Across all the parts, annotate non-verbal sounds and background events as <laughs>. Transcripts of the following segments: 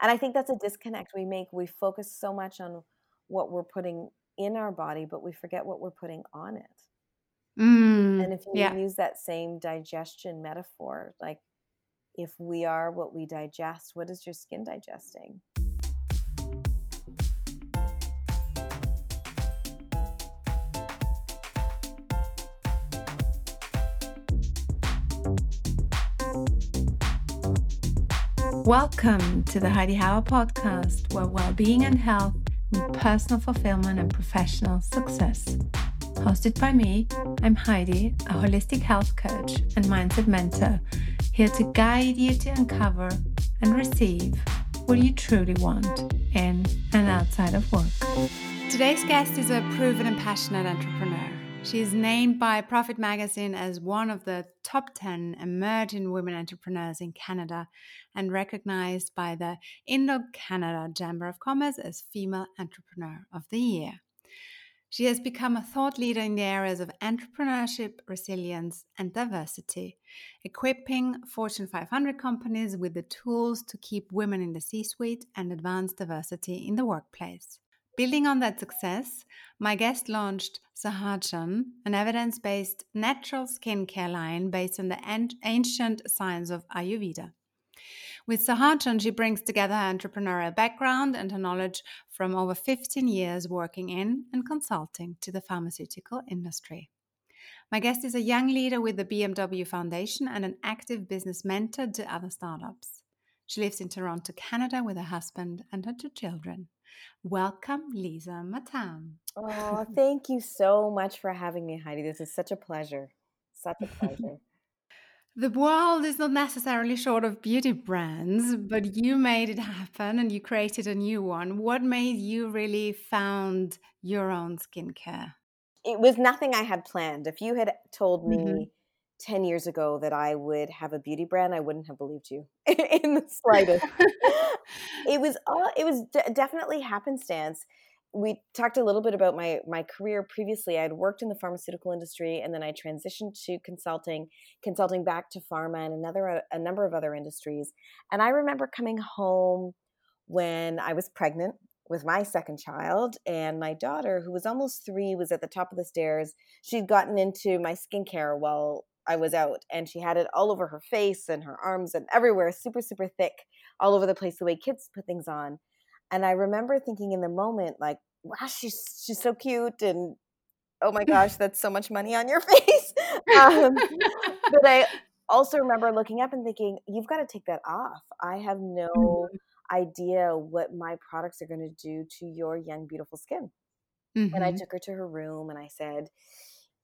And I think that's a disconnect we make. We focus so much on what we're putting in our body, but we forget what we're putting on it. Mm, and if you yeah. use that same digestion metaphor, like if we are what we digest, what is your skin digesting? Welcome to the Heidi Hauer podcast, where well-being and health meet personal fulfillment and professional success. Hosted by me, I'm Heidi, a holistic health coach and mindset mentor, here to guide you to uncover and receive what you truly want in and outside of work. Today's guest is a proven and passionate entrepreneur. She is named by Profit Magazine as one of the top 10 emerging women entrepreneurs in Canada and recognized by the Indo Canada Chamber of Commerce as Female Entrepreneur of the Year. She has become a thought leader in the areas of entrepreneurship, resilience, and diversity, equipping Fortune 500 companies with the tools to keep women in the C suite and advance diversity in the workplace. Building on that success, my guest launched Sahajan, an evidence based natural skincare line based on the ancient science of Ayurveda. With Sahajan, she brings together her entrepreneurial background and her knowledge from over 15 years working in and consulting to the pharmaceutical industry. My guest is a young leader with the BMW Foundation and an active business mentor to other startups. She lives in Toronto, Canada, with her husband and her two children. Welcome, Lisa Mattam. <laughs> Oh, thank you so much for having me, Heidi. This is such a pleasure. Such a pleasure. the world is not necessarily short of beauty brands, but you made it happen and you created a new one. What made you really found your own skincare? It was nothing I had planned. If you had told me mm-hmm. 10 years ago that I would have a beauty brand, I wouldn't have believed you <laughs> in the slightest. <laughs> it was all, it was d- definitely happenstance. We talked a little bit about my my career previously. I had worked in the pharmaceutical industry and then I transitioned to consulting, consulting back to pharma and another uh, a number of other industries. And I remember coming home when I was pregnant with my second child and my daughter who was almost 3 was at the top of the stairs. She'd gotten into my skincare while I was out, and she had it all over her face and her arms and everywhere, super, super thick, all over the place, the way kids put things on. And I remember thinking in the moment, like, wow, she's she's so cute, and oh my gosh, <laughs> that's so much money on your <laughs> face. um, but I also remember looking up and thinking, you've got to take that off. I have no mm-hmm. idea what my products are going to do to your young, beautiful skin. Mm-hmm. And I mm-hmm. took her to her room and I said,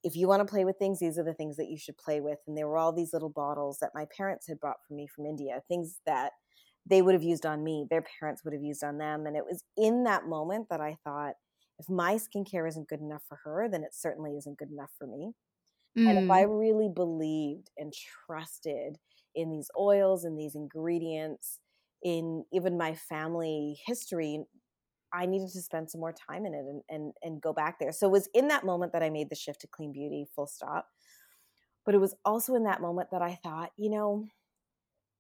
if you want to play with things, these are the things that you should play with. And there were all these little bottles that my parents had brought for me from India, things that they would have used on me, their parents would have used on them. And it was in that moment that I thought, if my skincare isn't good enough for her, then it certainly isn't good enough for me. Mm. And if I mm. really believed and trusted in these oils and these ingredients, in even my family history, I needed to spend some more time in it and, and and go back there. So it was in that moment that I made the shift to clean beauty, full stop. But it was also in that moment that I thought, you know,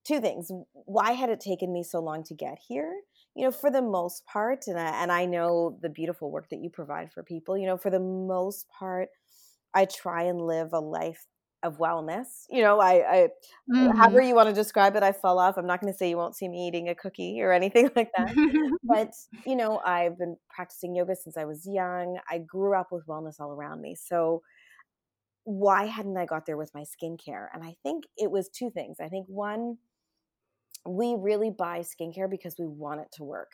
two things. Why had it taken me so long to get here? You know, for the most part, and I, and I know the beautiful work that you provide for people. You know, for the most part, I try and live a life of wellness. You know, I, I mm-hmm. however you want to describe it, I fell off. I'm not going to say you won't see me eating a cookie or anything <laughs> like that. <laughs> but, you know, I've been practicing yoga since I was young. I grew up with wellness all around me. So why hadn't I got there with my skincare? And I think it was two things. I think one, we really buy skincare because we want it to work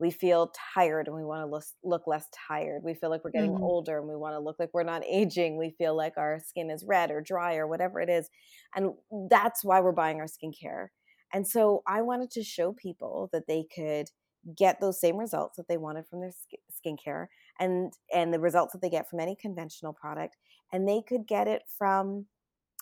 we feel tired and we want to look, look less tired. We feel like we're getting mm-hmm. older and we want to look like we're not <laughs> aging. We feel like our skin is red or dry or whatever it is. And that's why we're buying our skincare. And so I wanted to show people that they could get those same results that they wanted from their skincare and and the results that they get from any conventional product and they could get it from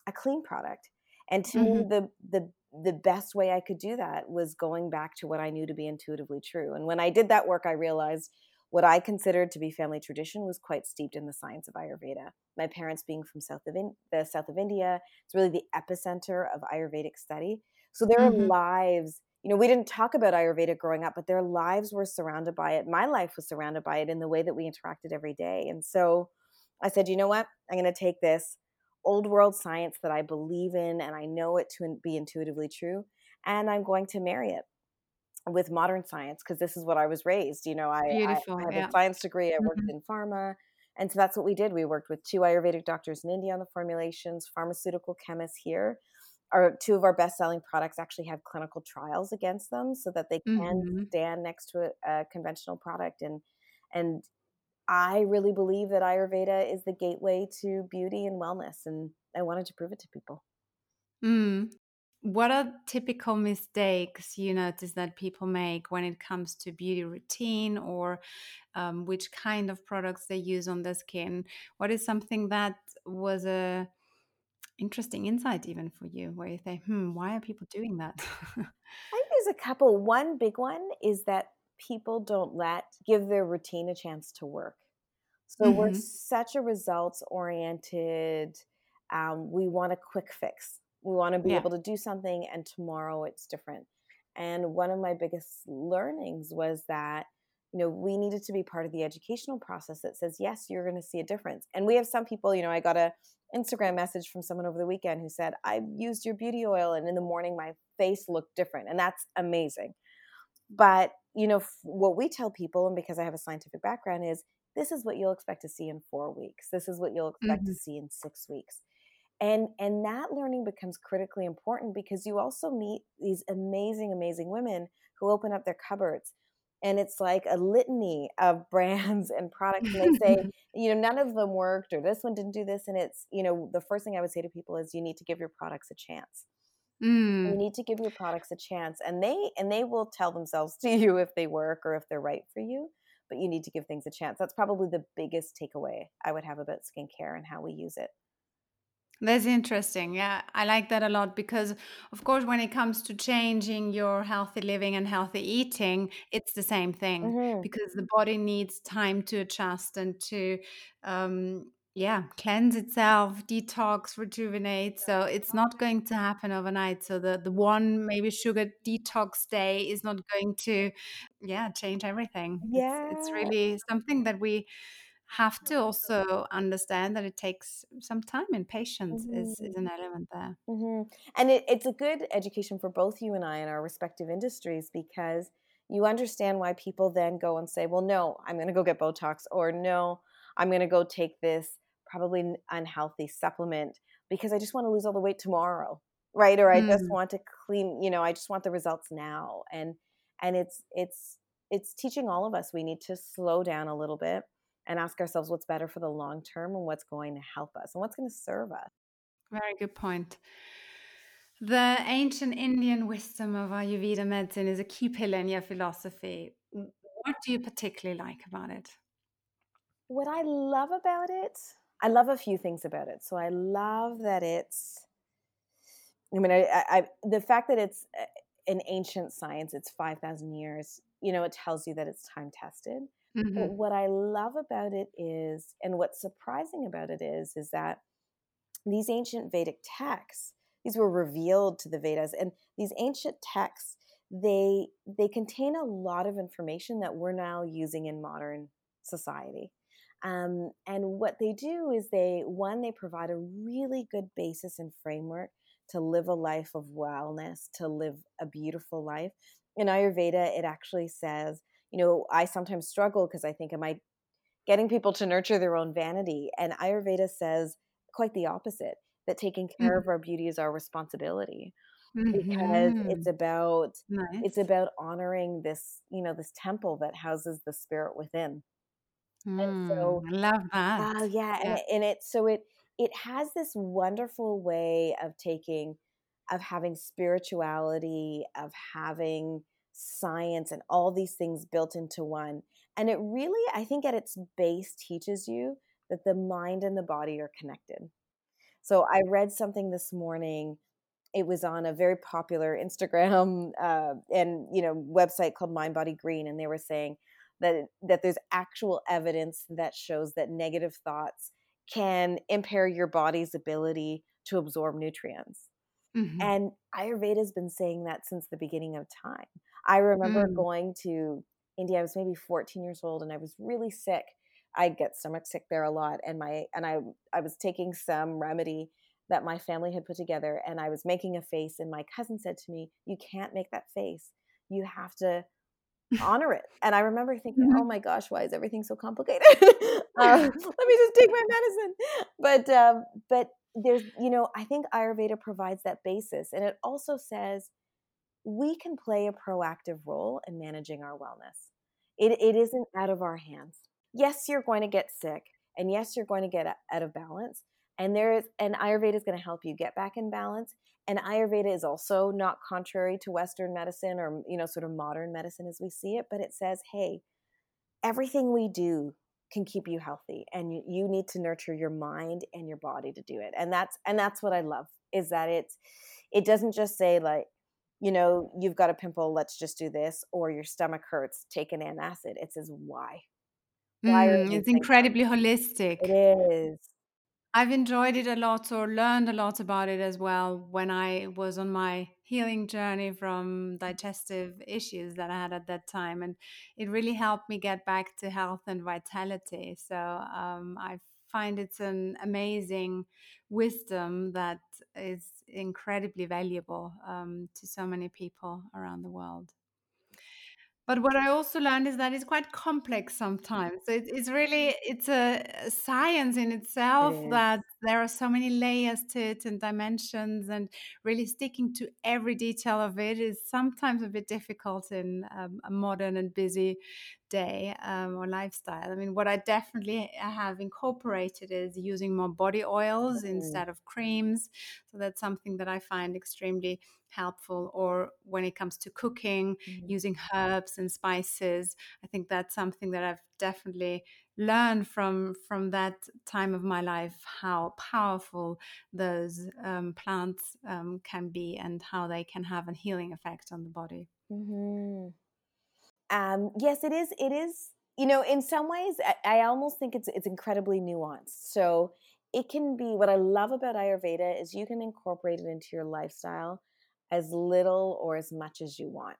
a clean product. And to mm-hmm. me the the the best way I could do that was going back to what I knew to be intuitively true. And when I did that work, I realized what I considered to be family tradition was quite steeped in the science of Ayurveda. My parents being from south of in, the south of India, it's really the epicenter of Ayurvedic study. So their mm-hmm. lives you know, we didn't talk about Ayurveda growing up, but their lives were surrounded by it. My life was surrounded by it in the way that we interacted every day. And so I said, you know what? I'm going to take this old world science that I believe in and I know it to be intuitively true, and I'm going to marry it with modern science because this is what I was raised. You know, I, I, I have yeah. a science degree, I worked mm-hmm. in pharma. And so that's what we did. We worked with two Ayurvedic doctors in India on the formulations, pharmaceutical chemists here our two of our best selling products actually have clinical trials against them so that they can mm-hmm. stand next to a, a, conventional product and and i really believe that ayurveda is the gateway to beauty and wellness and i wanted to prove it to people. Mm. what are typical mistakes you notice that people make when it comes to beauty routine or um, which kind of products they use on their skin? What is something that was a interesting insight even for you where you think hmm why are people doing that? <laughs> I think there's a couple. One big one is that people don't let give their routine a chance to work so mm-hmm. we're such a results oriented um, we want a quick fix we want to be yeah. able to do something and tomorrow it's different and one of my biggest learnings was that you know we needed to be part of the educational process that says yes you're going to see a difference and we have some people you know i got a Instagram message from someone over the weekend who said, I used your beauty oil and in the morning my face looked different. And that's amazing. But, you know, what we tell people, and because I have a scientific background, is this is what you'll expect to see in four weeks. This is what you'll expect mm-hmm. to see in six weeks. And and that learning becomes critically important because you also meet these amazing, amazing women who open up their cupboards and it's like a litany of <laughs> brands and products and they say <laughs> you know none of them worked or this one didn't do this and it's you know the first thing i would say to people is you need to give your products a chance mm. you need to give your products a chance and they and they will tell themselves to you if they work or if they're right for you but you need to give things a chance that's probably the biggest takeaway i would have about skincare and how we use it that's interesting. Yeah, I like that a lot because, of course, when it comes to changing your healthy living and healthy eating, it's the same thing mm-hmm. because the body needs time to adjust and to, um, yeah, cleanse itself, detox, rejuvenate. So it's not going to happen overnight. So the the one maybe sugar detox day is not going to, yeah, change everything. Yeah, it's, it's really something that we have to also understand that it takes some time and patience mm-hmm. is, is an mm-hmm. element there. Mm-hmm. And it, it's a good education for both you and I in our respective industries because you understand why people then go and say, well, no, I'm going to go get Botox, or no, I'm going to go take this probably unhealthy supplement because I just want to lose all the weight tomorrow. Right. Or I mm. just want to clean, you know, I just want the results now. And, and it's, it's, it's teaching all of us we need to slow down a little bit and ask ourselves what's better for the long term and what's going to help us and what's going to serve us. Very good point. The ancient Indian wisdom of Ayurveda medicine is a key pillar in your philosophy. What do you particularly like about it? What I love about it, I love a few things about it. So I love that it's, I mean, I, I, the fact that it's uh, an ancient science, it's 5,000 years, you know, it tells you that it's time tested. Mm-hmm. But what I love about it is, and what's surprising about it is, is that these ancient Vedic texts, these were revealed to the Vedas, and these ancient texts, they they contain a lot of information that we're now using in modern society. Um, and what they do is they one they provide a really good basis and framework to live a life of wellness, to live a beautiful life. In Ayurveda, it actually says you know, I sometimes struggle because I think, am I getting people to nurture their own vanity? And Ayurveda says quite the opposite that taking care mm-hmm. of our beauty is our responsibility mm-hmm. because it's mm-hmm. about nice. it's about honoring this you know this temple that houses the spirit within and so I love that uh, yeah, yeah. And, it, and it so it it has this wonderful way of taking of having spirituality of having science and all these things built into one. And it really, I think, at its base, teaches you that the mind and the body are connected. So I read something this morning. It was on a very popular Instagram <laughs> uh, and you know website called Mind Body Green, and they were saying that that there's actual evidence that shows that negative thoughts can impair your body's ability to absorb nutrients. Mm-hmm. And Ayurveda has been saying that since the beginning of time. I remember mm. going to India. I was maybe 14 years old and I was really sick. I get stomach sick there a lot and my and I I was taking some remedy that my family had put together and I was making a face and my cousin said to me, "You can't make that face. You have to honor it." And I remember thinking, mm-hmm. "Oh my gosh, why is everything so complicated? <laughs> um, <laughs> let me just take my medicine." But um, but there's you know I think Ayurveda provides that basis, and it also says we can play a proactive role in managing our wellness. It, it isn't out of our hands. Yes, you're going to get sick, and yes, you're going to get out of balance. And there is, and Ayurveda is going to help you get back in balance. And Ayurveda is also not contrary to Western medicine or you know sort of modern medicine as we see it, but it says, hey, everything we do can keep you healthy, and you, you need to nurture your mind and your body to do it. And that's and that's what I love is that it's it doesn't just say like you know, you've got a pimple, let's just do this, or your stomach hurts, take an antacid. It says why. Why mm, it's incredibly holistic. It is. I've enjoyed it a lot or learned a lot about it as well when I was on my healing journey from digestive issues that I had at that time. And it really helped me get back to health and vitality. So um, I find it's an amazing wisdom that is incredibly valuable um, to so many people around the world. But what I also learned is that it's quite complex sometimes. So it's, it's really it's a, science in itself it that there are so many layers to it and dimensions, and really sticking to every detail of it is sometimes a bit difficult in um, a modern and busy day um, or lifestyle. I mean, what I definitely have incorporated is using more body oils mm. instead of creams. So that's something that I find extremely helpful. Or when it comes to cooking, mm. using herbs and spices, I think that's something that I've definitely learned from from that time of my life how powerful those um, plants um, can be and how they can have a healing effect on the body. Mm-hmm. Um, yes, it is. It is. You know, in some ways, I, I almost think it's it's incredibly nuanced. So it can be. What I love about Ayurveda is you can incorporate it into your lifestyle as little or as much as you want,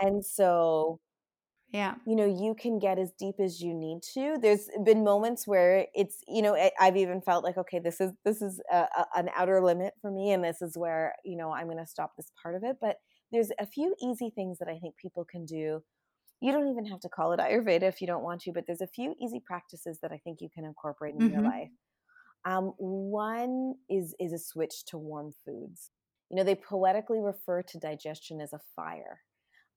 and so yeah you know you can get as deep as you need to there's been moments where it's you know i've even felt like okay this is this is a, a, an outer limit for me and this is where you know i'm going to stop this part of it but there's a few easy things that i think people can do you don't even have to call it Ayurveda if you don't want to, but there's a few easy practices that I think you can incorporate in mm-hmm. your life. Um, one is is a switch to warm foods. You know, they poetically refer to digestion as a fire.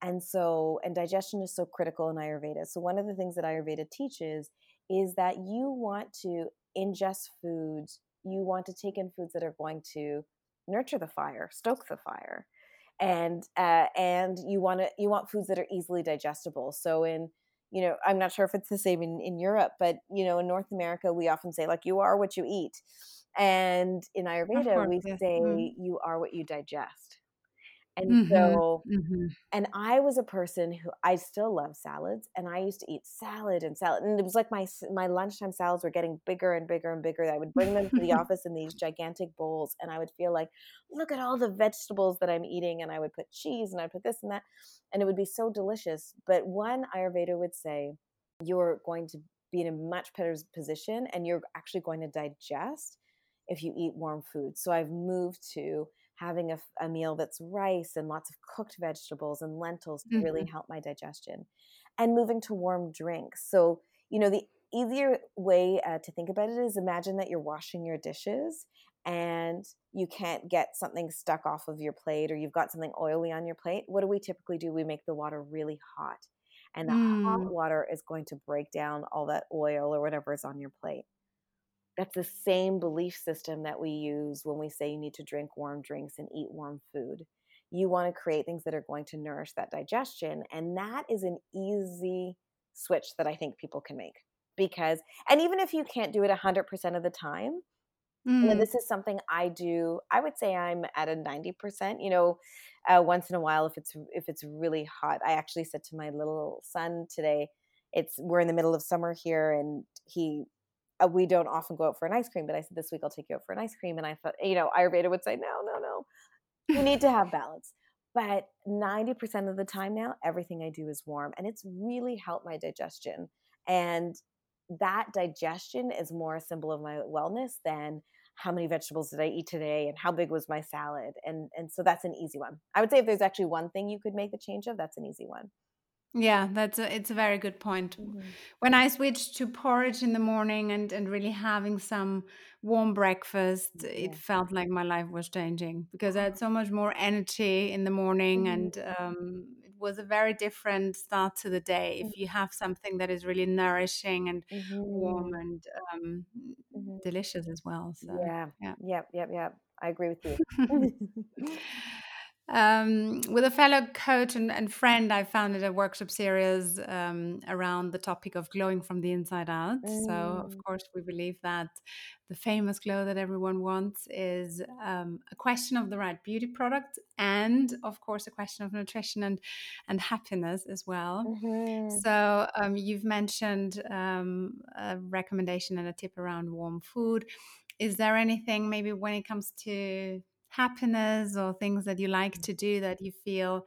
And so, and digestion is so critical in Ayurveda. So, one of the things that Ayurveda teaches is that you want to ingest foods, you want to take in foods that are going to nurture the fire, stoke the fire and uh, and you want to you want foods that are easily digestible. So in you know I'm not sure if it's the same in, in Europe, but you know in North America we often say like you are what you eat, and in Ayurveda course, we yes. say mm-hmm. you are what you digest. And mm-hmm, so, mm-hmm. and I was a person who I still love salads, and I used to eat salad and salad, and it was like my my lunchtime salads were getting bigger and bigger and bigger. I would bring them to the <laughs> office in these gigantic bowls, and I would feel like, look at all the vegetables that I'm eating, and I would put cheese and I'd put this and that, and it would be so delicious. But one Ayurveda would say, you're going to be in a much better position, and you're actually going to digest if you eat warm food. So I've moved to having a, a, meal that's rice and lots of cooked vegetables and lentils to mm-hmm. really help my digestion and moving to warm drinks so you know the easier way uh, to think about it is imagine that you're washing your dishes and you can't get something stuck off of your plate or you've got something oily on your plate what do we typically do we make the water really hot and the mm. hot water is going to break down all that oil or whatever is on your plate that's the same belief system that we use when we say you need to drink warm drinks and eat warm food. You want to create things that are going to nourish that digestion. And that is an easy switch that I think people can make. Because, and even if you can't do it 100% of the time, mm. you know, mm. this is something I do. I would say I'm at a 90%. You know, uh, once in a while, if it's if it's really hot, I actually said to my little son today, it's we're in the middle of summer here, and he Uh, we don't often go out for an ice cream, but I said this week I'll take you out for an ice cream, and I thought, you know, Ayurveda would say, no, no, no, you need to have balance. But 90% of the time now, everything I do is warm, and it's really helped my digestion. And that digestion is more a symbol of my wellness than how many vegetables did I eat today and how big was my salad. And and so that's an easy one. I would say if there's actually one thing you could make the change of, that's an easy one. Yeah, that's a, it's a very good point. Mm-hmm. When I switched to porridge in the morning and and really having some warm breakfast, yeah. it felt like my life was changing because I had so much more energy in the morning, mm-hmm. and um, it was a very different start to the day. Mm-hmm. If you have something that is really nourishing and warm mm-hmm. and um, mm-hmm. delicious as well. So yeah, yeah, yep, yep, yep. I agree with you. <laughs> <laughs> <laughs> Um, with a fellow coach and, and, friend, I founded a workshop series um, around the topic of glowing from the inside out. Mm. So, of mm. course, we believe that the famous glow that everyone wants is um, a question of the right beauty product, and of course, a question of nutrition and and happiness as well. Mm-hmm. So, um, you've mentioned um, a recommendation and a tip around warm food. Is there anything maybe when it comes to happiness or things that you like to do that you feel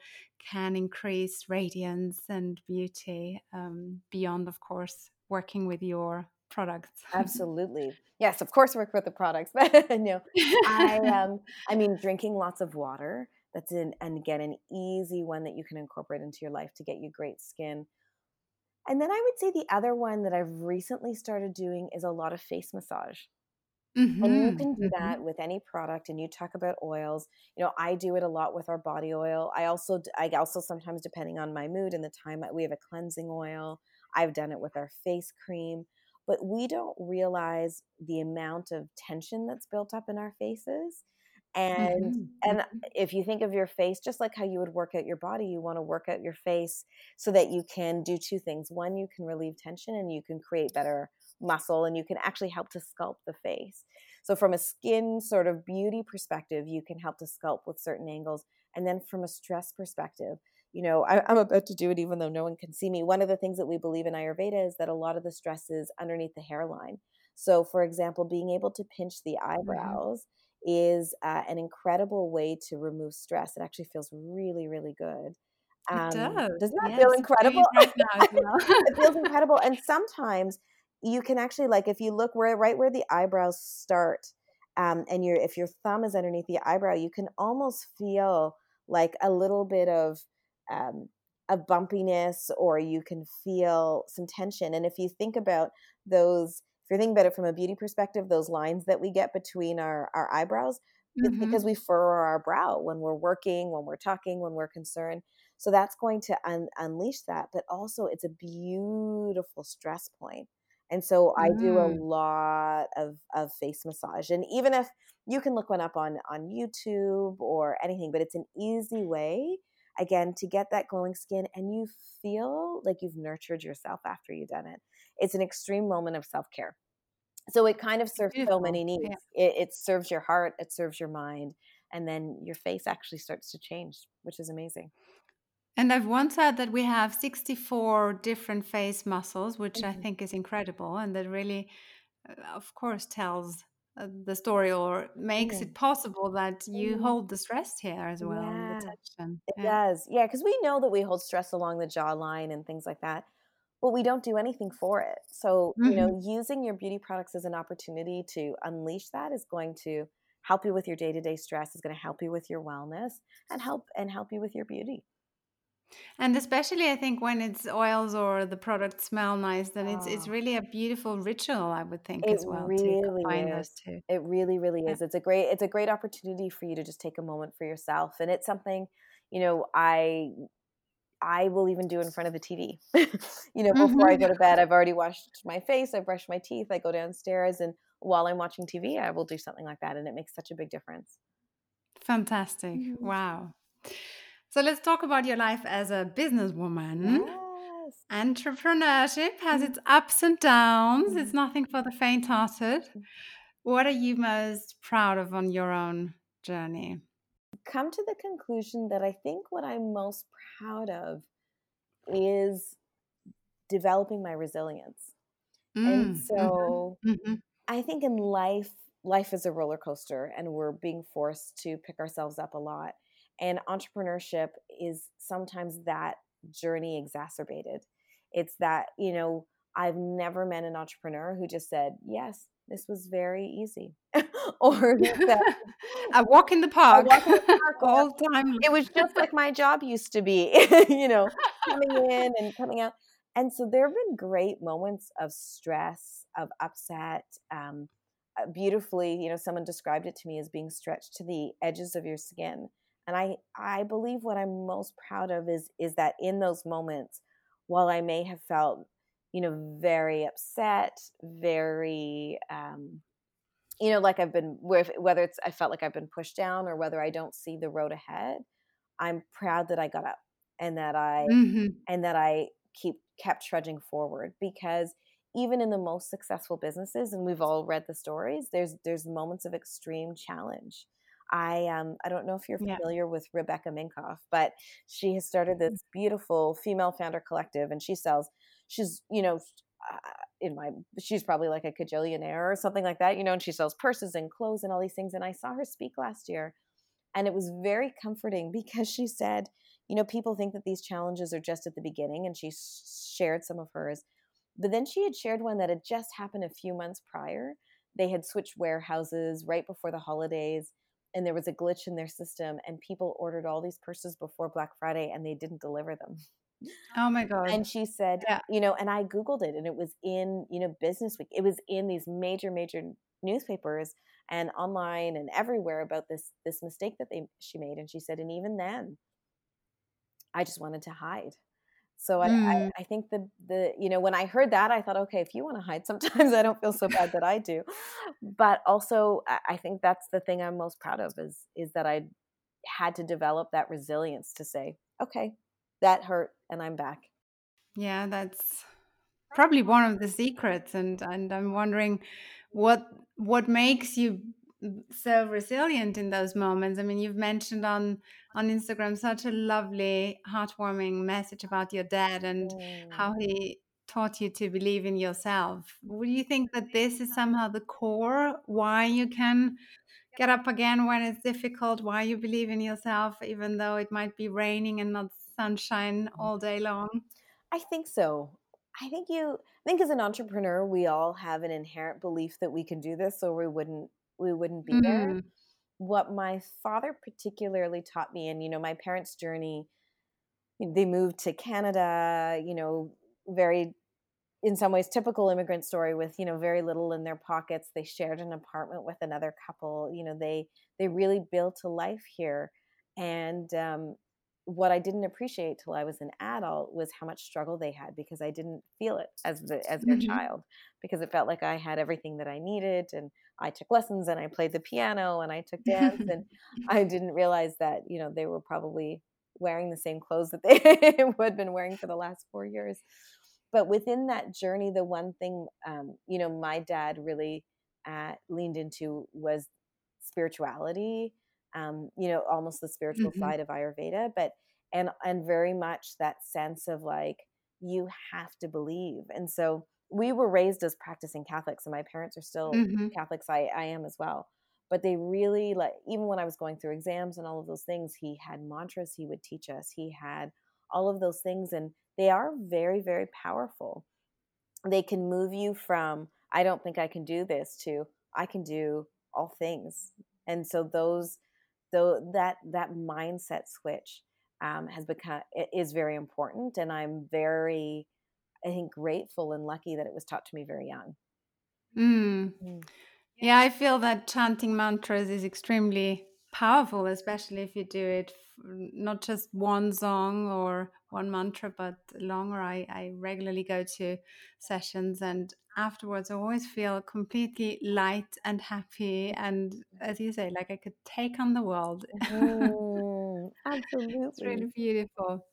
can increase radiance and beauty um, beyond, of course, working with your products. <laughs> Absolutely. Yes, of course, work with the products. But <laughs> no, I, <laughs> um, I mean, drinking lots of water. That's an, and again, an easy one that you can incorporate into your life to get you great skin. And then I would say the other one that I've recently started doing is a lot of face massage. Mm-hmm. And you mm-hmm, can do mm-hmm. that with any product. And you talk about oils. You know, I do it a lot with our body oil. I also, I also sometimes, depending on my mood and the time, we have a cleansing oil. I've done it with our face cream. But we don't realize the amount of tension that's built up in our faces. And mm-hmm. and mm-hmm. if you think of your face just like how you would work out your body, you want to work out your face so that you can do two things. One, you can relieve tension and you can create better muscle and you can actually help to sculpt the face. So, from a skin sort of beauty perspective, you can help to sculpt with certain angles. And then from a stress perspective, you know, I, am about to do it even though no one can see me. One of the things that we believe in Ayurveda is that a lot of the stress is underneath the hairline. So, for example, being able to pinch the mm-hmm. eyebrows is uh, an incredible way to remove stress. It actually feels really, really good. Um, it does. Doesn't that yes, feel incredible? Right <laughs> it feels incredible. And sometimes you can actually like if you look where right where the eyebrows start um, and your if your thumb is underneath the eyebrow you can almost feel like a little bit of um, a bumpiness or you can feel some tension. And if you think about those if you're thinking about it from a beauty perspective those lines that we get between our, our eyebrows mm-hmm. it's because we furrow our brow when we're working when we're talking when we're concerned. So that's going to un- unleash that but also it's a beautiful stress point and so I do a mm. lot of, of face massage. And even if you can look one up on, on YouTube or anything, but it's an easy way, again, to get that glowing skin and you feel like you've nurtured yourself after you've done it. It's an extreme moment of self care. So it kind of serves Beautiful. so many needs. Yeah. It, it serves your heart, it serves your mind, and then your face actually starts to change, which is amazing. And I've once heard that we have 64 different face muscles, which mm-hmm. I think is incredible. And that really, uh, of course, tells uh, the story or makes mm-hmm. it possible that you mm-hmm. hold the stress here as well. Yeah, it yeah. does. Yeah, because we know that we hold stress along the jawline and things like that, but we don't do anything for it. So, you know, mm-hmm. using your beauty products as an opportunity to unleash that is going to help you with your day-to-day stress is going to help you with your wellness and help and help you with your beauty and especially, I think when it's oils or the products smell nice, then it's it's oh. really a beautiful ritual, I would think, It as well, to really combine those is. two. It really, really Yeah. is. It's a great it's a great opportunity for you to just take a moment for yourself. And it's something, you know, I I will even do in front of the TV. <laughs> you know, before I go to bed, I've already washed my face, I've brushed my teeth, I go downstairs and while I'm watching TV, I will do something like that and it makes such a big difference. Fantastic. Mhm. Wow. So let's talk about your life as a businesswoman. Yes. Entrepreneurship has its ups and downs. It's mm-hmm. nothing for the faint hearted. Mm-hmm. What are you most proud of on your own journey? Come to the conclusion that I think what I'm most proud of is developing my resilience. Mm, and mm-hmm, so mm-hmm. I think in life, life is a roller coaster and we're being forced to pick ourselves up a lot. And entrepreneurship is sometimes that journey exacerbated. It's that, you know, I've never met an entrepreneur who just said, Yes, this was very easy. <laughs> or <laughs> that, a walk in the park, <laughs> in the park all time. It was just like my job used to be, you know, coming in and coming out. And so there have been great moments of stress, of upset. Um, uh, beautifully, you know, someone described it to me as being stretched to the edges of your skin. And I, I believe what I'm most proud of is is that in those moments, while I may have felt you know, very upset, very, um, you know, like I've been, whether it's, I felt like I've been pushed down or whether I don't see the road ahead. I'm proud that I got up and that I, mm-hmm. and that I keep, kept trudging forward because even in the most successful businesses, and we've all read the stories, there's, there's moments of extreme challenge. I um I don't know if you're familiar yeah. with Rebecca Minkoff, but she has started mm-hmm. this beautiful female founder collective, and she sells she's you know uh, in my she's probably like a cajillionaire or something like that you know and she sells purses and clothes and all these things and i saw her speak last year and it was very comforting <laughs> because she said you know people think that these challenges are just at the beginning and she shared some of hers but then she had shared one that had just happened a few months prior they had switched warehouses right before the holidays and there was a glitch in their system and people ordered all these purses before black friday and they didn't deliver them Oh my god. And she said, yeah. you know, and I googled it and it was in, you know, Business Week. It was in these major major newspapers and online and everywhere about this this mistake that they she made and she said and even then I just wanted to hide. So I, mm. I, I, think the the you know when I heard that I thought okay if you want to hide <laughs> sometimes I don't feel so bad that I do, but also I think that's the thing I'm most proud of is is that I had to develop that resilience to say okay that hurt and I'm back. Yeah, that's probably one of the secrets and and I'm wondering what what makes you so resilient in those moments. I mean, you've mentioned on on Instagram such a lovely heartwarming message about your dad and mm. how he taught you to believe in yourself. Would you think that this is somehow the core why you can get up again when it's difficult, why you believe in yourself even though it might be raining and not sunshine all day long? I think so. I think you I think as an entrepreneur we all have an inherent belief that we can do this or we wouldn't we wouldn't be mm. there. What my father particularly taught me and you know my parents' journey they moved to Canada, you know, very in some ways typical immigrant story with you know very little in their pockets they shared an apartment with another couple you know they they really built a life here and um, what I didn't appreciate till I was an adult was how much struggle they had because I didn't feel it as the, as their mm-hmm. child because it felt like I had everything that I needed and I took lessons and I played the piano and I took dance <laughs> and I didn't realize that you know they were probably wearing the same clothes that they <laughs> had been wearing for the last four years. But within that journey, the one thing um, you know my dad really uh, leaned into was spirituality um, you know, almost the spiritual mm-hmm. side of Ayurveda, but and and very much that sense of like you have to believe. And so we were raised as practicing Catholics, and my parents are still mm-hmm. Catholics. I, I am as well. But they really like even when I was going through exams and all of those things, he had mantras he would teach us. He had all of those things, and they are very, very powerful. They can move you from I don't think I can do this to I can do all things. And so those though that that mindset switch um, has become is very important and i'm very i think grateful and lucky that it was taught to me very young. Mm. Mm. yeah i feel that chanting mantras is extremely powerful especially if you do it not just one song or one mantra but longer. I, I regularly go to sessions and afterwards I always feel completely light and happy and as you say like I could take on the world. <laughs> Mm, absolutely it's really beautiful.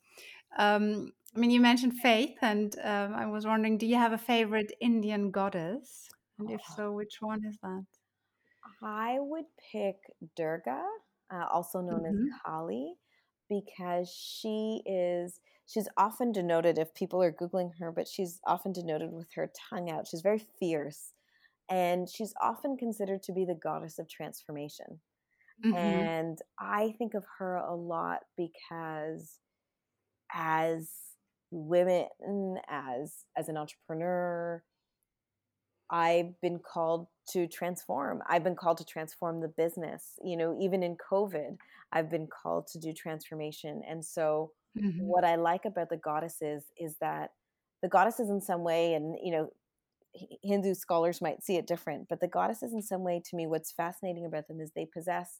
Um, I mean you mentioned faith and um, I was wondering do you have a favorite Indian goddess? And if so which one is that? I would pick Durga uh, also known mm-hmm. as Kali because she is she's often denoted if people are googling her but she's often denoted with her tongue out. She's very fierce and she's often considered to be the goddess of transformation. Mm-hmm. and i think of her a lot because as women as as an entrepreneur i've been called to transform i've been called to transform the business you know even in covid i've been called to do transformation and so mm-hmm. what i like about the goddesses is that the goddesses in some way and you know hindu scholars might see it different but the goddesses in some way to me what's fascinating about them is they possess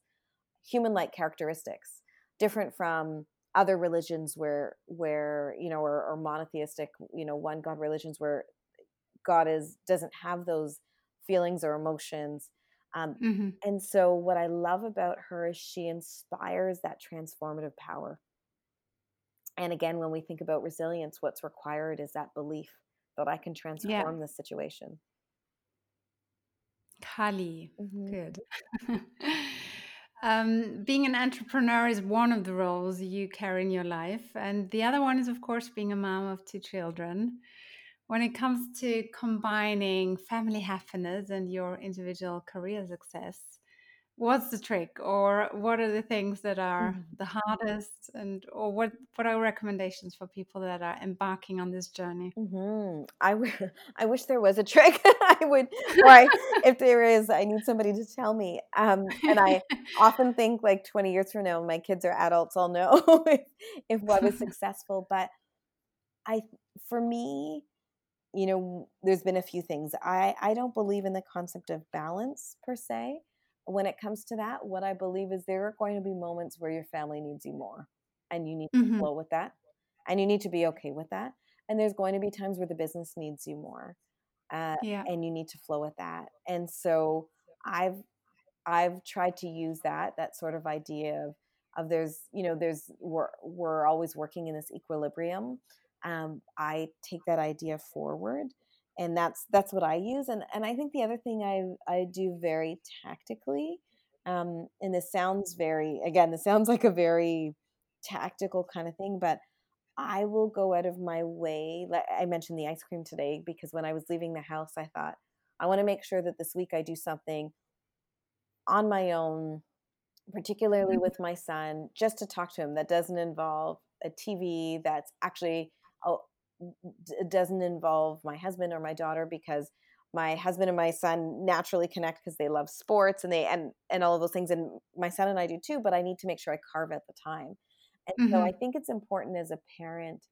human like characteristics different from other religions where where you know or, or monotheistic you know one god religions where god is doesn't have those feelings or emotions um, mm-hmm. and so what i love about her is she inspires that transformative power and again when we think about resilience what's required is that belief that i can transform yeah. the situation kali mm-hmm. good <laughs> Um, being an entrepreneur is one of the roles you carry in your life. And the other one is, of course, being a mom of two children. When it comes to combining family happiness and your individual career success, what's the trick or what are the things that are mm-hmm. the hardest and or what what are recommendations for people that are embarking on this journey? Mm-hmm. I, w- <laughs> I wish there was a trick. <laughs> I would why if there is i need somebody to tell me. Um, and i often think like 20 years from now my kids are adults i'll know <laughs> if, if what was successful. But i for me you know there's been a few things. I i don't believe in the concept of balance per se when it comes to that, what I believe is there are going to be moments where your family needs you more and you need to mm-hmm. flow with that and you need to be okay with that. And there's going to be times where the business needs you more. Uh, yeah. and you need to flow with that. And so I've I've tried to use that that sort of idea of of there's you know there's we're we're always working in this equilibrium. Um, I take that idea forward and that's that's what I use. And and I think the other thing I I do very tactically, um, and this sounds very again, this sounds like a very tactical kind of thing, but I will go out of my way. Like I mentioned the ice cream today because when I was leaving the house, I thought I want to make sure that this week I do something on my own, particularly mm-hmm. with my son, just to talk to him that doesn't involve a TV that's actually it doesn't involve my husband or my daughter because my husband and my son naturally connect because they love sports and they and and all of those things and my son and I do too but I need to make sure I carve out the time and mm-hmm. so I think it's important as a parent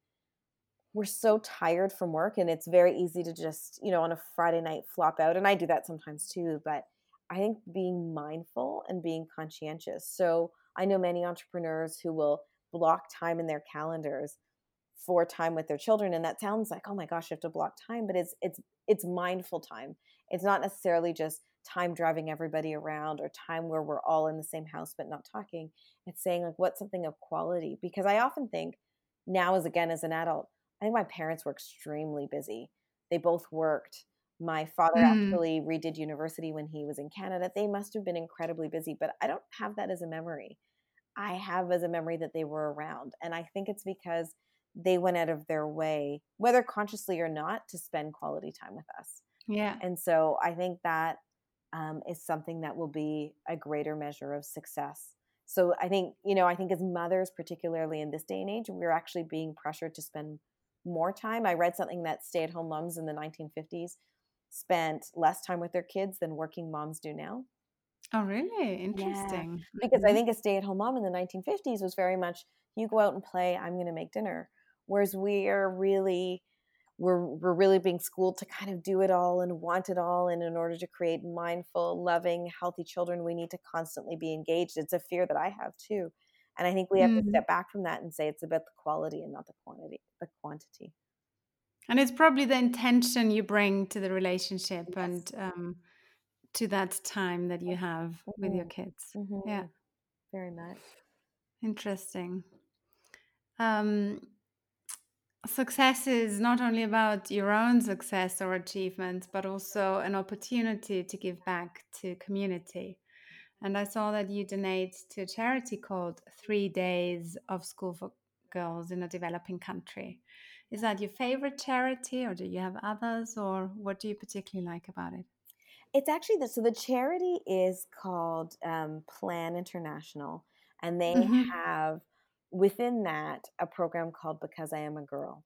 we're so tired from work and it's very easy to just you know on a Friday night flop out and I do that sometimes too but I think being mindful and being conscientious so I know many entrepreneurs who will block time in their calendars for time with their children and that sounds like oh my gosh you have to block time but it's it's it's mindful time. It's not necessarily just time driving everybody around or time where we're all in the same house but not talking. It's saying like what's something of quality? Because i often think now as again as an adult i think my parents were extremely busy. They both worked. My father mm. actually redid university when he was in canada. They must have been incredibly busy but i don't have that as a memory. I have as a memory that they were around and i think it's because they went out of their way, whether consciously or not, to spend quality time with us. Yeah. And so I think that um, is something that will be a greater measure of success. So I think, you know, I think as mothers, particularly in this day and age, we're actually being pressured to spend more time. I read something that stay at home moms in the 1950s spent less time with their kids than working moms do now. Oh, really? Interesting. Yeah. Because mm-hmm. I think a stay at home mom in the 1950s was very much you go out and play, I'm going to make dinner whereas we are really we're we're really being schooled to kind of do it all and want it all and in order to create mindful loving healthy children we need to constantly be engaged it's a fear that i have too and i think we have mm. to step back from that and say it's about the quality and not the quantity the quantity and it's probably the intention you bring to the relationship yes. and um, to that time that you have mm-hmm. with your mm-hmm. kids mm-hmm. yeah very much interesting um, success is not only about your own success or achievements, but also an opportunity to give back to community. And I saw that you donate to a charity called Three Days of School for girls in a developing country. Is that your favorite charity, or do you have others, or what do you particularly like about it? It's actually the, so the charity is called um, Plan International, and they mm-hmm. have within that a program called Because I Am a Girl.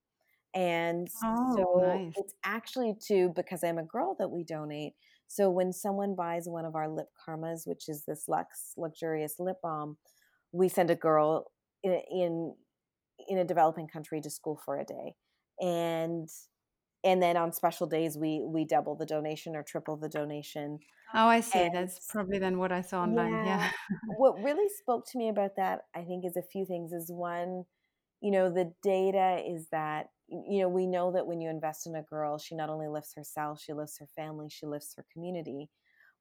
And oh, so nice. it's actually to Because I'm a Girl that we donate. So when someone buys one of our lip karmas, which is this lux luxurious lip balm, we send a girl in, in in a developing country to school for a day. And and then on special days we we double the donation or triple the donation. Oh, I see. And, That's probably then what I saw online. Yeah. yeah. <laughs> what really spoke to me about that, I think, is a few things. Is one, you know, the data is that you know, we know that when you invest in a girl, she not only lifts herself, she lifts her family, she lifts her community.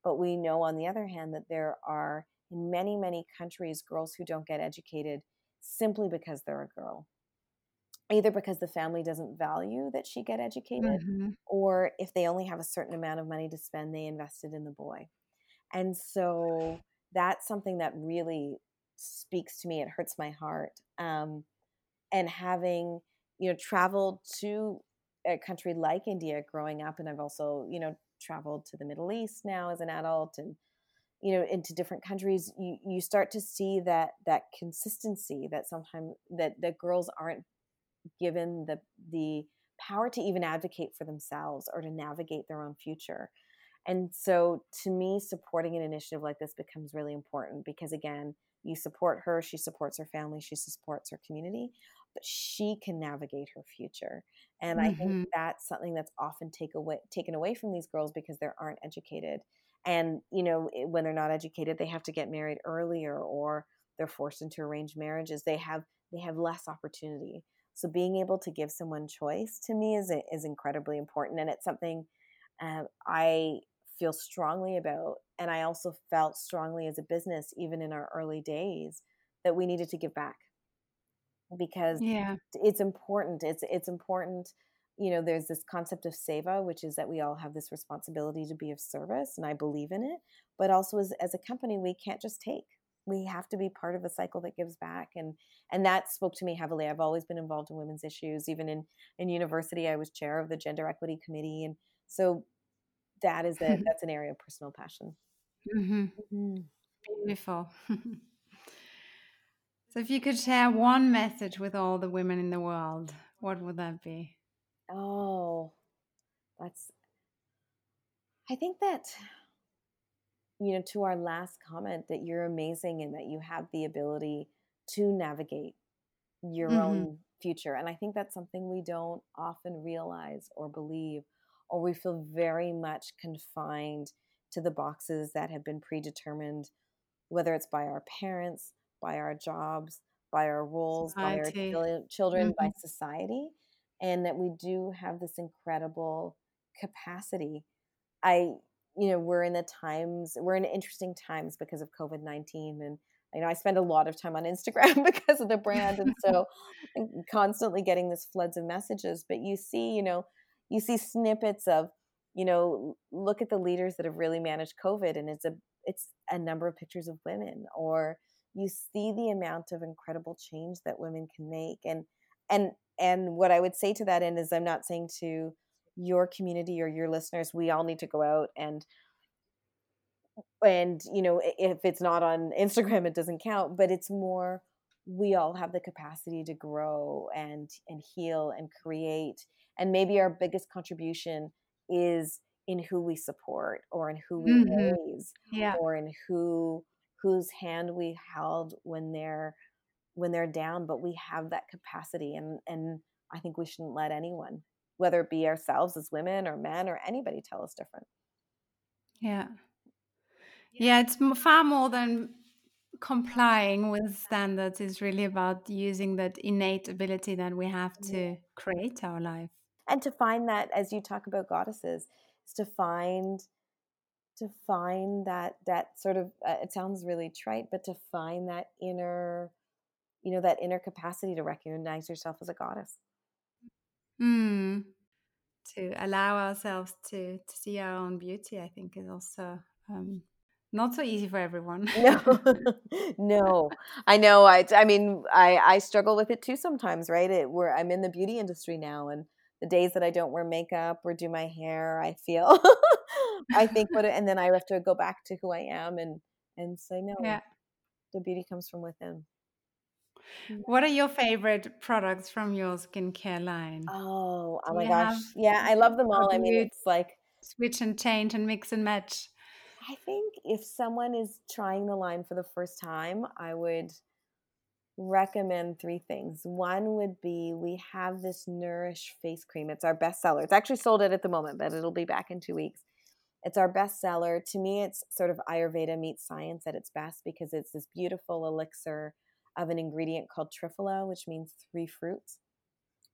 But we know, on the other hand, that there are in many, many countries girls who don't get educated simply because they're a girl. Either because the family doesn't value that she get educated, mm-hmm. or if they only have a certain amount of money to spend, they invested in the boy. And so that's something that really speaks to me. It hurts my heart. Um, and having you know traveled to a country like India growing up, and I've also you know traveled to the Middle East now as an adult, and you know into different countries. You you start to see that that consistency that sometimes that that girls aren't given the the power to even advocate for themselves or to navigate their own future. And so to me, supporting an initiative like this becomes really important because, again, you support her, she supports her family, she supports her community, but she can navigate her future. And mm-hmm. I think mm-hmm. that's something that's often take away, taken away from these girls because they aren't educated. And, you know, when they're not educated, they have to get married earlier or they're forced into arranged marriages. They have they have less opportunity. So being able to give someone choice to me is is incredibly important, and it's something uh, I feel strongly about. And I also felt strongly as a business, even in our early days, that we needed to give back because yeah. it's important. It's it's important. You know, there's this concept of seva, which is that we all have this responsibility to be of service, and I believe in it. But also, as as a company, we can't just take. We have to be part of a cycle that gives back, and and that spoke to me heavily. I've always been involved in women's issues. Even in in university, I was chair of the gender equity committee, and so that is a <laughs> that's an area of personal passion. Mm-hmm. Mm-hmm. Beautiful. <laughs> So, if you could share one message with all the women in the world, what would that be? Oh, that's, I think that, you know, to our last comment, that you're amazing and that you have the ability to navigate your mm-hmm. own future. And I think that's something we don't often realize or believe, or we feel very much confined to the boxes that have been predetermined, whether it's by our parents, by our jobs, by our roles, society. by our children, mm-hmm. by society, and that we do have this incredible capacity. I, you know, we're in the times, we're in interesting times because of COVID 19. And, you know, I spend a lot of time on Instagram <laughs> because of the brand. And so constantly getting this floods of messages. But you see, you know, you see snippets of, you know, look at the leaders that have really managed COVID and it's a, it's a number of pictures of women or you see the amount of incredible change that women can make and and and what i would say to that end is i'm not saying to your community or your listeners we all need to go out and and you know if it's not on instagram it doesn't count but it's more we all have the capacity to grow and and heal and create and maybe our biggest contribution is in who we support or in who we mm-hmm. raise yeah. or in who whose hand we held when they're when they're down but we have that capacity and and i think we shouldn't let anyone whether it be ourselves as women or men or anybody tell us different. Yeah. Yeah. It's far more than complying with standards is really about using that innate ability that we have to create our life. And to find that as you talk about goddesses is to find to find that that sort of uh, it sounds really trite but to find that inner you know that inner capacity to recognize yourself as a goddess. Mm. To allow ourselves to to see our own beauty i think is also um, not so easy for everyone. <laughs> no, <laughs> no, I know. I, I mean, I, I struggle with it too sometimes, right? It, where I'm in the beauty industry now, and the days that I don't wear makeup or do my hair, I feel, <laughs> I think, what, and then I have to go back to who I am and and say no. Yeah. The beauty comes from within. What are your favorite products from your skincare line? Oh, oh my gosh. Have, yeah, I love them all. I mean, it's like switch and change and mix and match. I think if someone is trying the line for the first time, I would recommend three things. One would be we have this Nourish face cream. It's our best seller. It's actually sold out at the moment, but it'll be back in two weeks. It's our best seller. To me, it's sort of Ayurveda meets science at its best because it's this beautiful elixir of an ingredient called triphala, which means three fruits.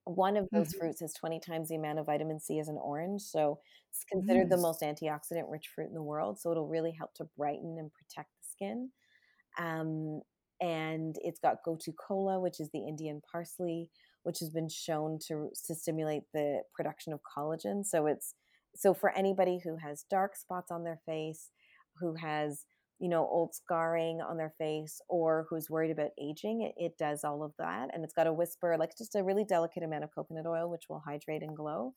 One of those mm-hmm. fruits has 20 times the amount of vitamin C as an orange. So it's considered the most antioxidant rich fruit in the world. So it'll really help to brighten and protect the skin. Um, and it's got gotu kola, which is the Indian parsley, which has been shown to, to stimulate the production of collagen. So it's so for anybody who has dark spots on their face, who has you know, old scarring on their face or who's worried about aging, it, it, does all of that. And it's got a whisper, like just a really delicate amount of coconut oil, which will hydrate and glow.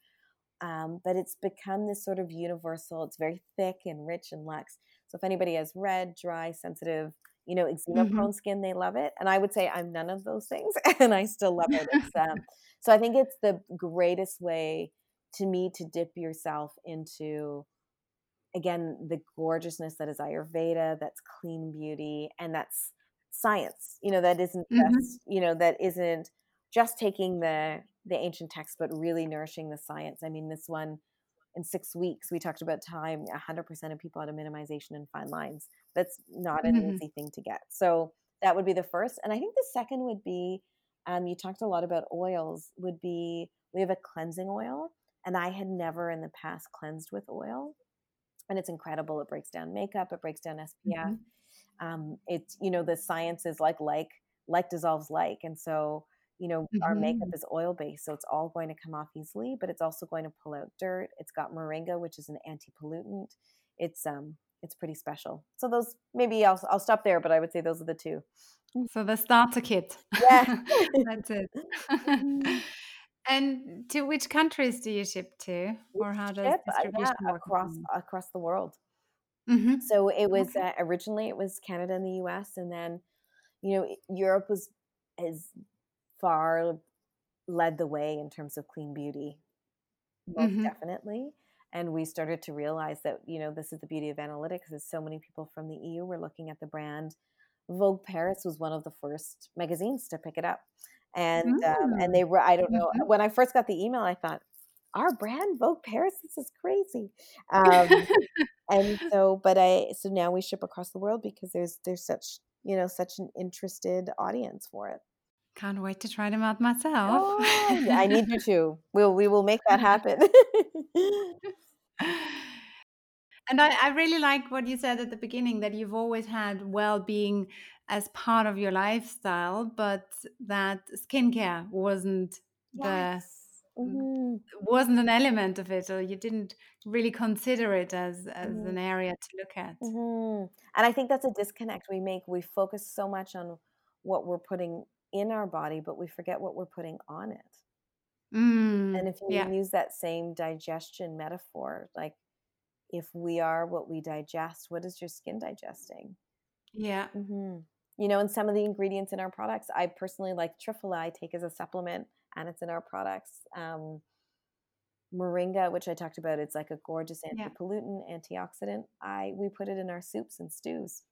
Um, but it's become this sort of universal, it's very thick and rich and luxe. So if anybody has red, dry, sensitive, you know, eczema prone mm-hmm. skin, they love it. And I would say I'm none of those things <laughs> and I still love it. <laughs> Um, so I think it's the greatest way to me to dip yourself into again the gorgeousness that is ayurveda that's clean beauty and that's science you know that isn't mm-hmm. just you know that isn't just taking the the ancient text but really nourishing the science i mean this one in six weeks we talked about time 100% of people had a minimization and fine lines that's not an mm-hmm. easy thing to get so that would be the first and i think the second would be um, you talked a lot about oils would be we have a cleansing oil and i had never in the past cleansed with oil and it's incredible. It breaks down makeup, it breaks down SPF. Mm-hmm. Um, it's you know the science is like like like dissolves like, and so you know mm-hmm. our makeup mm-hmm. is oil based, so it's all going to come off easily, but it's also going to pull out dirt. It's got moringa, which is an anti pollutant. It's um it's pretty special. So those maybe I'll I'll stop there, but I would say those are the two. So the starter kit. Yeah, <laughs> that's it. <laughs> <laughs> And to which countries do you ship to, or how does ship, uh, distribution yeah, work across across the world? Mm-hmm. So it was okay. uh, originally it was Canada and the U.S., and then you know Europe was as far led the way in terms of clean beauty, most mm-hmm. definitely. And we started to realize that you know this is the beauty of analytics. Is so many people from the EU were looking at the brand. Vogue Paris was one of the first magazines to pick it up and mm. um, and they were I don't know mm-hmm. when I first got the email I thought our brand Vogue Paris this is crazy um, <laughs> and so but I so now we ship across the world because there's there's such you know such an interested audience for it. Can't wait to try them out myself. Oh, I need you <laughs> to. We'll we will make that happen. <laughs> and I, I really like what you said at the beginning that you've always had well-being as part of your lifestyle, but that skincare wasn't yes. the mm-hmm. wasn't an element of it, or you didn't really consider it as as mm-hmm. an area to look at. Mm-hmm. And I think that's a disconnect we make. We focus so much on what we're putting in our body, but we forget what we're putting on it. Mm, and if you yeah. use that same digestion metaphor, like if we are what we digest, what is your skin digesting? Yeah. Mm-hmm you know, and some of the ingredients in our products, I personally like triphala, I take as a supplement, and it's in our products. Um, moringa, which I talked about, it's like a gorgeous anti-pollutant, yeah. antioxidant. I we put it in our soups and stews.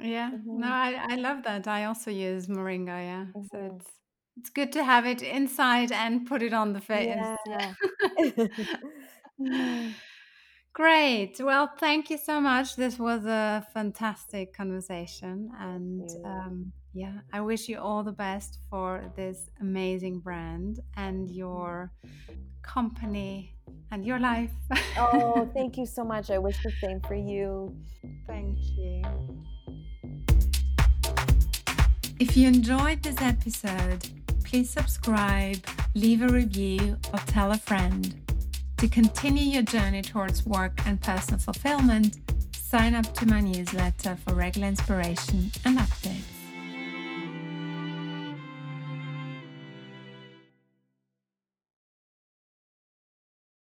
Yeah, mm-hmm. no, I, I love that. I also use moringa. Yeah, mm-hmm. so it's it's good to have it inside and put it on the face. Yeah. yeah. <laughs> <laughs> <laughs> Great. Well, thank you so much. This was a fantastic conversation. And um, yeah, I wish you all the best for this amazing brand and your company and your life. oh, <laughs> thank you so much. I wish the same for you. Thank you. If you enjoyed this episode, please subscribe, leave a review, or tell a friend. To continue your journey towards work and personal fulfillment, sign up to my newsletter for regular inspiration and updates.